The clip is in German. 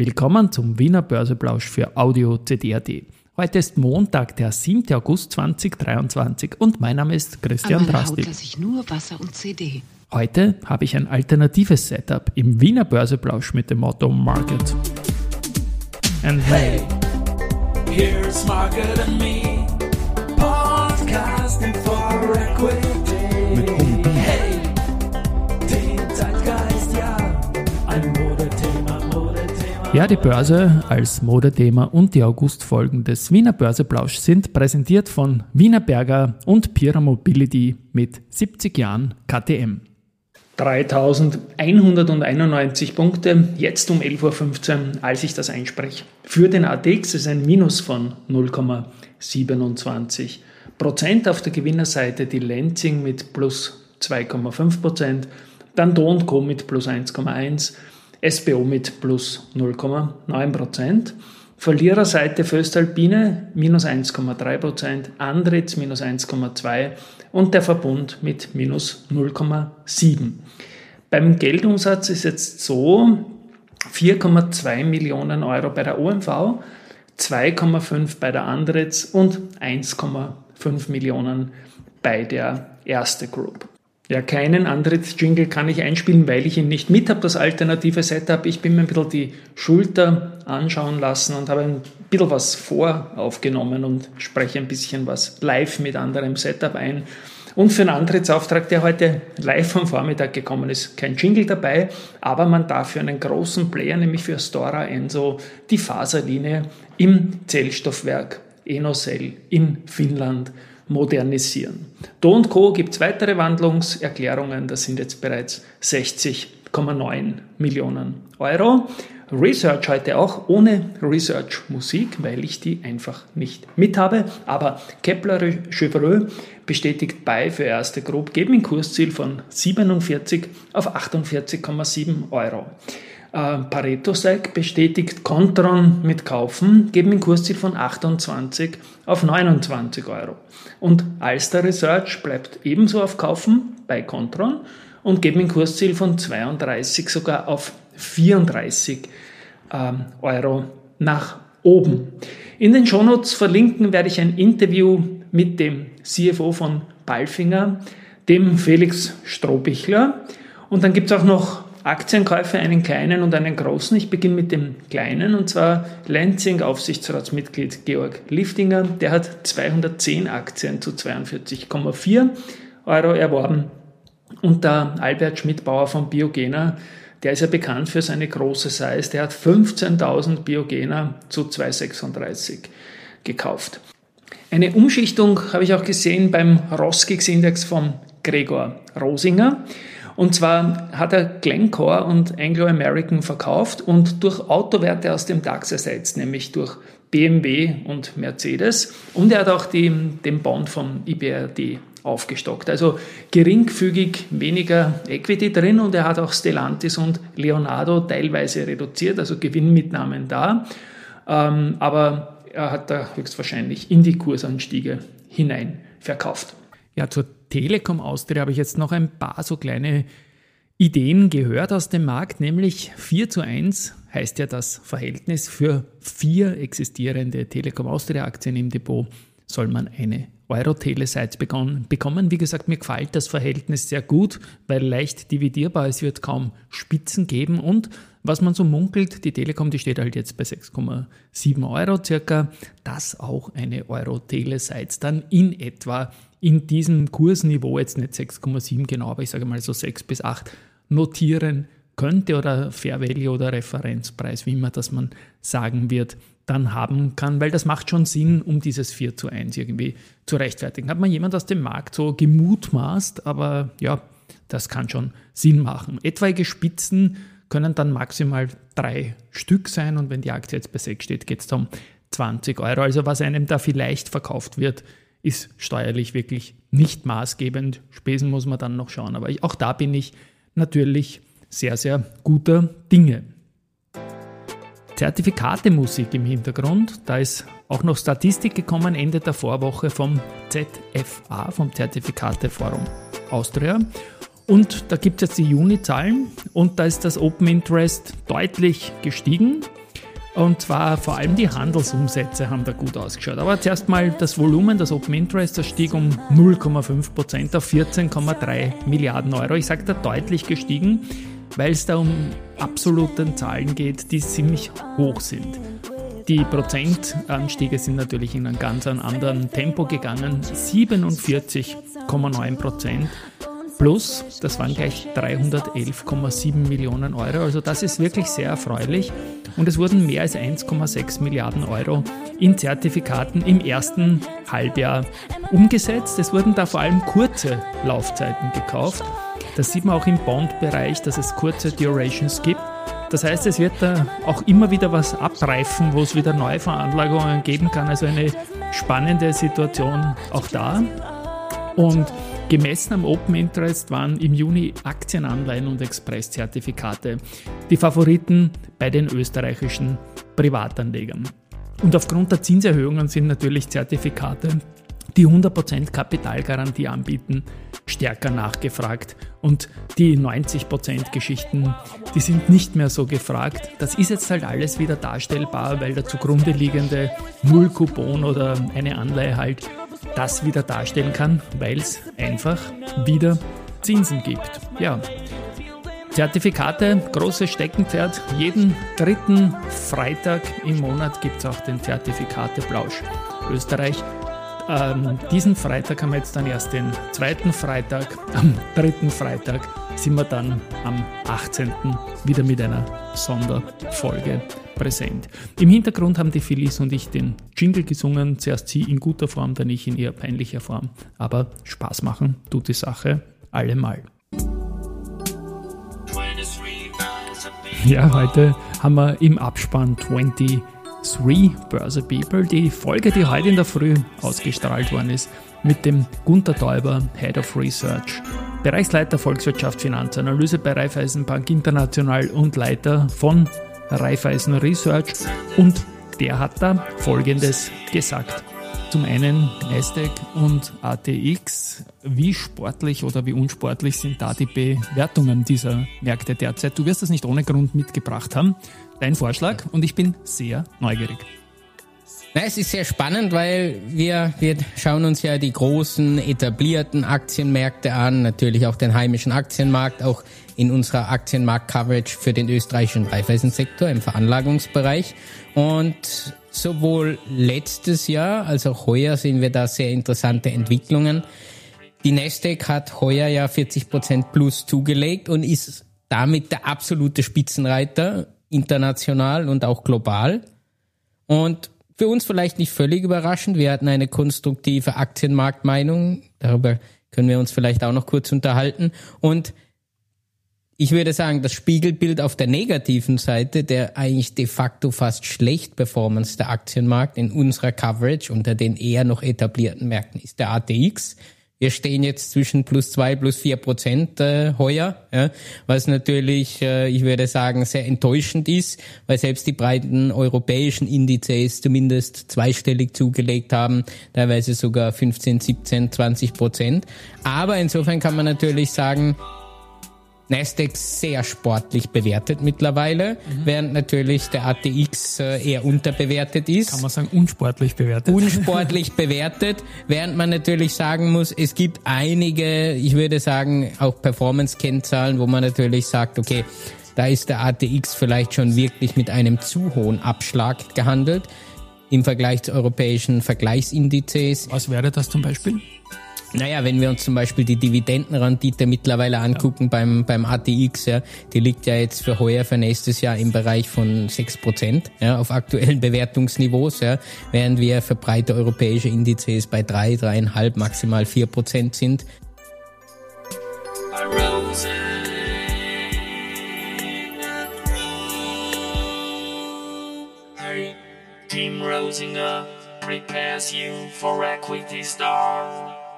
Willkommen zum Wiener Börseplausch für Audio CD.at. Heute ist Montag, der 7. August 2023 und mein Name ist Christian Drastik. ich nur Wasser und CD. Heute habe ich ein alternatives Setup im Wiener Börseplausch mit dem Motto Market. And hey, here's Market and me, podcasting for equity. Ja, die Börse als Modethema und die Augustfolgen des Wiener Börseplausch sind präsentiert von Wiener Berger und Pira Mobility mit 70 Jahren KTM. 3191 Punkte, jetzt um 11.15 Uhr, als ich das einspreche. Für den ATX ist ein Minus von 0,27 Prozent. Auf der Gewinnerseite die Lenzing mit plus 2,5 Prozent, dann Do Co. mit plus 1,1, SBO mit plus 0,9 Prozent. Verliererseite Föstalpine minus 1,3 Prozent, Andritz minus 1,2 und der Verbund mit minus 0,7. Beim Geldumsatz ist jetzt so 4,2 Millionen Euro bei der OMV, 2,5 bei der Andritz und 1,5 Millionen bei der Erste Group. Ja, keinen Antritts-Jingle kann ich einspielen, weil ich ihn nicht mit habe, das alternative Setup. Ich bin mir ein bisschen die Schulter anschauen lassen und habe ein bisschen was voraufgenommen und spreche ein bisschen was live mit anderem Setup ein. Und für einen Antrittsauftrag, der heute live am Vormittag gekommen ist, kein Jingle dabei, aber man darf für einen großen Player, nämlich für Stora Enso, die Faserlinie im Zellstoffwerk Enocell in Finnland modernisieren. Do Co. gibt es weitere Wandlungserklärungen, das sind jetzt bereits 60,9 Millionen Euro. Research heute auch ohne Research Musik, weil ich die einfach nicht mit habe. Aber Kepler Chevreux bestätigt bei für erste Group, geben ein Kursziel von 47 auf 48,7 Euro. Äh, Pareto Sec bestätigt Contron mit Kaufen, geben ein Kursziel von 28 auf 29 Euro. Und Alster Research bleibt ebenso auf Kaufen bei Contron und geben ein Kursziel von 32 sogar auf 34 ähm, Euro nach oben. In den Shownotes verlinken werde ich ein Interview mit dem CFO von Balfinger, dem Felix Strohbichler. Und dann gibt es auch noch Aktienkäufe, einen kleinen und einen großen. Ich beginne mit dem kleinen und zwar Lansing Aufsichtsratsmitglied Georg Liftinger. Der hat 210 Aktien zu 42,4 Euro erworben. Und der Albert Schmidbauer von Biogena, der ist ja bekannt für seine große Size, der hat 15.000 Biogena zu 2,36 gekauft. Eine Umschichtung habe ich auch gesehen beim Roskix-Index von Gregor Rosinger. Und zwar hat er Glencore und Anglo American verkauft und durch Autowerte aus dem DAX ersetzt, nämlich durch BMW und Mercedes. Und er hat auch die, den Bond von IBRD aufgestockt. Also geringfügig weniger Equity drin und er hat auch Stellantis und Leonardo teilweise reduziert, also Gewinnmitnahmen da. Ähm, aber er hat da höchstwahrscheinlich in die Kursanstiege hinein verkauft. Ja, zur Telekom Austria habe ich jetzt noch ein paar so kleine Ideen gehört aus dem Markt, nämlich 4 zu 1 heißt ja das Verhältnis für vier existierende Telekom Austria Aktien im Depot soll man eine Euro-Tele-Sites bekommen. Wie gesagt, mir gefällt das Verhältnis sehr gut, weil leicht dividierbar, es wird kaum Spitzen geben und was man so munkelt, die Telekom, die steht halt jetzt bei 6,7 Euro circa, dass auch eine Euro-Tele-Sites dann in etwa in diesem Kursniveau, jetzt nicht 6,7 genau, aber ich sage mal so 6 bis 8 notieren könnte oder Fair Value oder Referenzpreis, wie immer das man sagen wird, dann haben kann, weil das macht schon Sinn, um dieses 4 zu 1 irgendwie zu rechtfertigen. Hat man jemand aus dem Markt so gemutmaßt, aber ja, das kann schon Sinn machen. Etwaige Spitzen können dann maximal drei Stück sein und wenn die Aktie jetzt bei 6 steht, geht es um 20 Euro. Also was einem da vielleicht verkauft wird, ist steuerlich wirklich nicht maßgebend. Spesen muss man dann noch schauen. Aber auch da bin ich natürlich sehr, sehr guter Dinge. Zertifikatemusik im Hintergrund. Da ist auch noch Statistik gekommen Ende der Vorwoche vom ZFA, vom Zertifikateforum Austria. Und da gibt es jetzt die Juni-Zahlen und da ist das Open Interest deutlich gestiegen. Und zwar vor allem die Handelsumsätze haben da gut ausgeschaut. Aber zuerst mal das Volumen, das Open Interest, das stieg um 0,5% auf 14,3 Milliarden Euro. Ich sage da deutlich gestiegen, weil es da um absolute Zahlen geht, die ziemlich hoch sind. Die Prozentanstiege sind natürlich in einem ganz anderen Tempo gegangen. 47,9 Prozent plus, das waren gleich 311,7 Millionen Euro. Also das ist wirklich sehr erfreulich. Und es wurden mehr als 1,6 Milliarden Euro in Zertifikaten im ersten Halbjahr umgesetzt. Es wurden da vor allem kurze Laufzeiten gekauft. Das sieht man auch im Bond-Bereich, dass es kurze Durations gibt. Das heißt, es wird da auch immer wieder was abreifen, wo es wieder neue Veranlagungen geben kann. Also eine spannende Situation auch da. Und gemessen am Open Interest waren im Juni Aktienanleihen und Express-Zertifikate die Favoriten bei den österreichischen Privatanlegern. Und aufgrund der Zinserhöhungen sind natürlich Zertifikate die 100% Kapitalgarantie anbieten, stärker nachgefragt. Und die 90% Geschichten, die sind nicht mehr so gefragt. Das ist jetzt halt alles wieder darstellbar, weil der zugrunde liegende Nullcoupon oder eine Anleihe halt das wieder darstellen kann, weil es einfach wieder Zinsen gibt. Ja. Zertifikate, großes Steckenpferd. Jeden dritten Freitag im Monat gibt es auch den Zertifikateplausch. Österreich ähm, diesen Freitag haben wir jetzt dann erst den zweiten Freitag. Am dritten Freitag sind wir dann am 18. wieder mit einer Sonderfolge präsent. Im Hintergrund haben die Phillies und ich den Jingle gesungen. Zuerst sie in guter Form, dann ich in eher peinlicher Form. Aber Spaß machen tut die Sache allemal. Ja, heute haben wir im Abspann 20 Three Börse People, die Folge, die heute in der Früh ausgestrahlt worden ist, mit dem Gunter Täuber, Head of Research, Bereichsleiter Volkswirtschaft Finanzanalyse bei Raiffeisenbank International und Leiter von Raiffeisen Research. Und der hat da Folgendes gesagt. Zum einen Nasdaq und ATX. Wie sportlich oder wie unsportlich sind da die Bewertungen dieser Märkte derzeit? Du wirst das nicht ohne Grund mitgebracht haben dein Vorschlag und ich bin sehr neugierig. Na, es ist sehr spannend, weil wir, wir schauen uns ja die großen etablierten Aktienmärkte an, natürlich auch den heimischen Aktienmarkt, auch in unserer Aktienmarkt-Coverage für den österreichischen Reifeisensektor im Veranlagungsbereich. Und sowohl letztes Jahr als auch heuer sehen wir da sehr interessante Entwicklungen. Die Nasdaq hat heuer ja 40% plus zugelegt und ist damit der absolute Spitzenreiter international und auch global. Und für uns vielleicht nicht völlig überraschend. Wir hatten eine konstruktive Aktienmarktmeinung. Darüber können wir uns vielleicht auch noch kurz unterhalten. Und ich würde sagen, das Spiegelbild auf der negativen Seite, der eigentlich de facto fast schlecht Performance der Aktienmarkt in unserer Coverage unter den eher noch etablierten Märkten ist der ATX. Wir stehen jetzt zwischen plus zwei, plus vier Prozent äh, heuer, ja, was natürlich, äh, ich würde sagen, sehr enttäuschend ist, weil selbst die breiten europäischen Indizes zumindest zweistellig zugelegt haben, teilweise sogar 15, 17, 20 Prozent. Aber insofern kann man natürlich sagen, Nasdaq sehr sportlich bewertet mittlerweile, mhm. während natürlich der ATX äh, eher unterbewertet ist. Kann man sagen, unsportlich bewertet. Unsportlich bewertet, während man natürlich sagen muss, es gibt einige, ich würde sagen, auch Performance-Kennzahlen, wo man natürlich sagt, okay, da ist der ATX vielleicht schon wirklich mit einem zu hohen Abschlag gehandelt im Vergleich zu europäischen Vergleichsindizes. Was wäre das zum Beispiel? Naja, wenn wir uns zum Beispiel die Dividendenrendite mittlerweile angucken ja. beim, beim ATX, ja, die liegt ja jetzt für heuer, für nächstes Jahr im Bereich von sechs Prozent ja, auf aktuellen Bewertungsniveaus, ja, während wir für breite europäische Indizes bei drei, dreieinhalb, maximal vier Prozent sind. Team Rosinger prepares you for equity star.